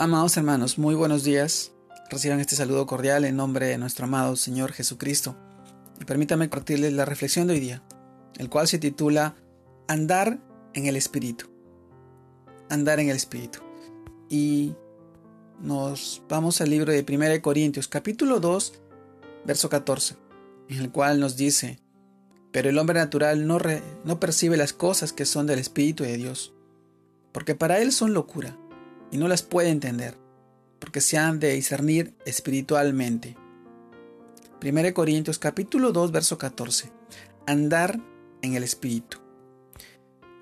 Amados hermanos, muy buenos días. Reciban este saludo cordial en nombre de nuestro amado Señor Jesucristo. Y permítame compartirles la reflexión de hoy día, el cual se titula Andar en el Espíritu. Andar en el Espíritu. Y nos vamos al libro de 1 Corintios, capítulo 2, verso 14, en el cual nos dice, pero el hombre natural no, no percibe las cosas que son del Espíritu de Dios, porque para él son locura y no las puede entender, porque se han de discernir espiritualmente. 1 Corintios capítulo 2 verso 14. Andar en el Espíritu.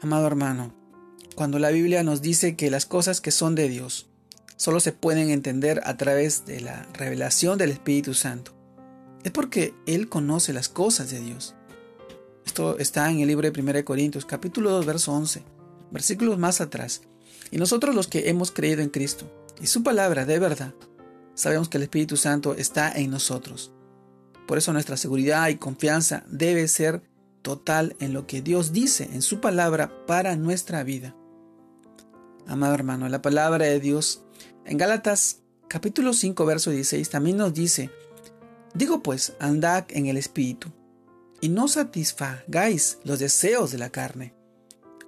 Amado hermano, cuando la Biblia nos dice que las cosas que son de Dios solo se pueden entender a través de la revelación del Espíritu Santo, es porque Él conoce las cosas de Dios. Esto está en el libro de 1 Corintios capítulo 2 verso 11, versículos más atrás. Y nosotros los que hemos creído en Cristo y su palabra de verdad, sabemos que el Espíritu Santo está en nosotros. Por eso nuestra seguridad y confianza debe ser total en lo que Dios dice en su palabra para nuestra vida. Amado hermano, la palabra de Dios en Gálatas capítulo 5 verso 16 también nos dice, digo pues, andad en el Espíritu y no satisfagáis los deseos de la carne.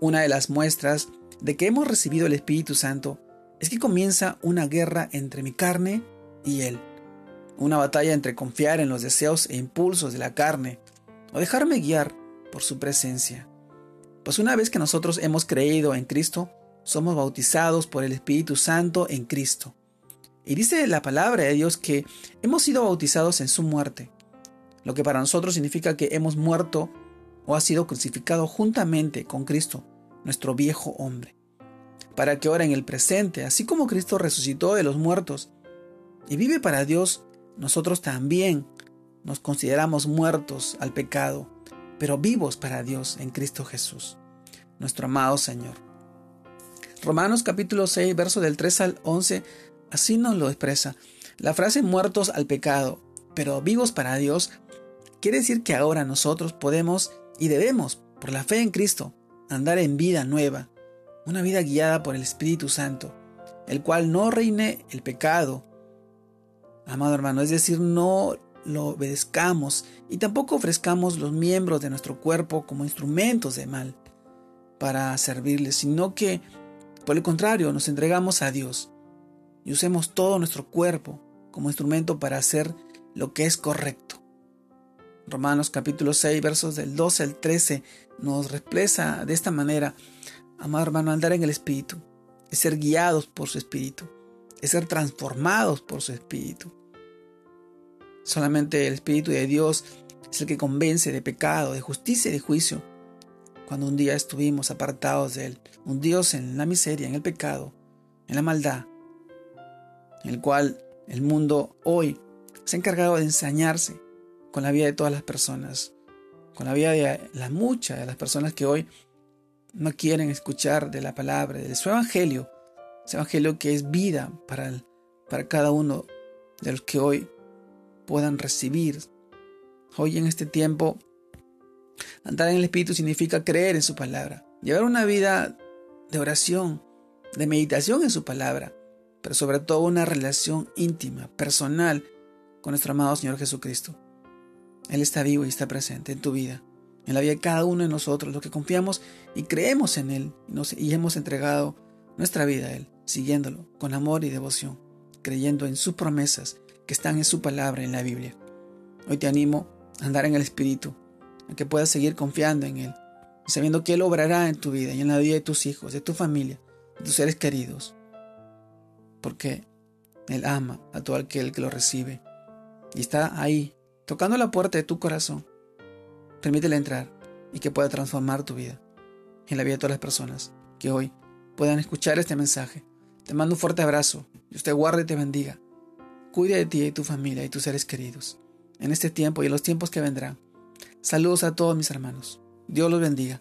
Una de las muestras de que hemos recibido el Espíritu Santo es que comienza una guerra entre mi carne y Él. Una batalla entre confiar en los deseos e impulsos de la carne o dejarme guiar por su presencia. Pues una vez que nosotros hemos creído en Cristo, somos bautizados por el Espíritu Santo en Cristo. Y dice la palabra de Dios que hemos sido bautizados en su muerte, lo que para nosotros significa que hemos muerto o ha sido crucificado juntamente con Cristo nuestro viejo hombre, para que ahora en el presente, así como Cristo resucitó de los muertos y vive para Dios, nosotros también nos consideramos muertos al pecado, pero vivos para Dios en Cristo Jesús, nuestro amado Señor. Romanos capítulo 6, verso del 3 al 11, así nos lo expresa. La frase muertos al pecado, pero vivos para Dios, quiere decir que ahora nosotros podemos y debemos, por la fe en Cristo, andar en vida nueva, una vida guiada por el Espíritu Santo, el cual no reine el pecado. Amado hermano, es decir, no lo obedezcamos y tampoco ofrezcamos los miembros de nuestro cuerpo como instrumentos de mal para servirle, sino que, por el contrario, nos entregamos a Dios y usemos todo nuestro cuerpo como instrumento para hacer lo que es correcto. Romanos capítulo 6, versos del 12 al 13, nos expresa de esta manera, amado hermano, andar en el Espíritu, es ser guiados por su Espíritu, es ser transformados por su Espíritu. Solamente el Espíritu de Dios es el que convence de pecado, de justicia y de juicio. Cuando un día estuvimos apartados de Él, un Dios en la miseria, en el pecado, en la maldad, en el cual el mundo hoy se ha encargado de ensañarse con la vida de todas las personas, con la vida de las muchas de las personas que hoy no quieren escuchar de la palabra, de su evangelio, ese evangelio que es vida para, para cada uno de los que hoy puedan recibir. Hoy en este tiempo, andar en el Espíritu significa creer en su palabra, llevar una vida de oración, de meditación en su palabra, pero sobre todo una relación íntima, personal con nuestro amado Señor Jesucristo. Él está vivo y está presente en tu vida, en la vida de cada uno de nosotros, los que confiamos y creemos en Él y, hemos entregado nuestra vida a Él, siguiéndolo con amor y devoción, creyendo en sus promesas que están en su palabra en la Biblia. Hoy te animo a andar en el Espíritu, a que puedas seguir confiando en Él, sabiendo que Él obrará en tu vida y en la vida de tus hijos, de tu familia, de tus seres queridos, porque Él ama a todo aquel que lo recibe y está ahí tocando la puerta de tu corazón. Permítele entrar y que pueda transformar tu vida y la vida de todas las personas que hoy puedan escuchar este mensaje. Te mando un fuerte abrazo. Dios te guarde y te bendiga. Cuida de ti y tu familia y tus seres queridos en este tiempo y en los tiempos que vendrán. Saludos a todos mis hermanos. Dios los bendiga.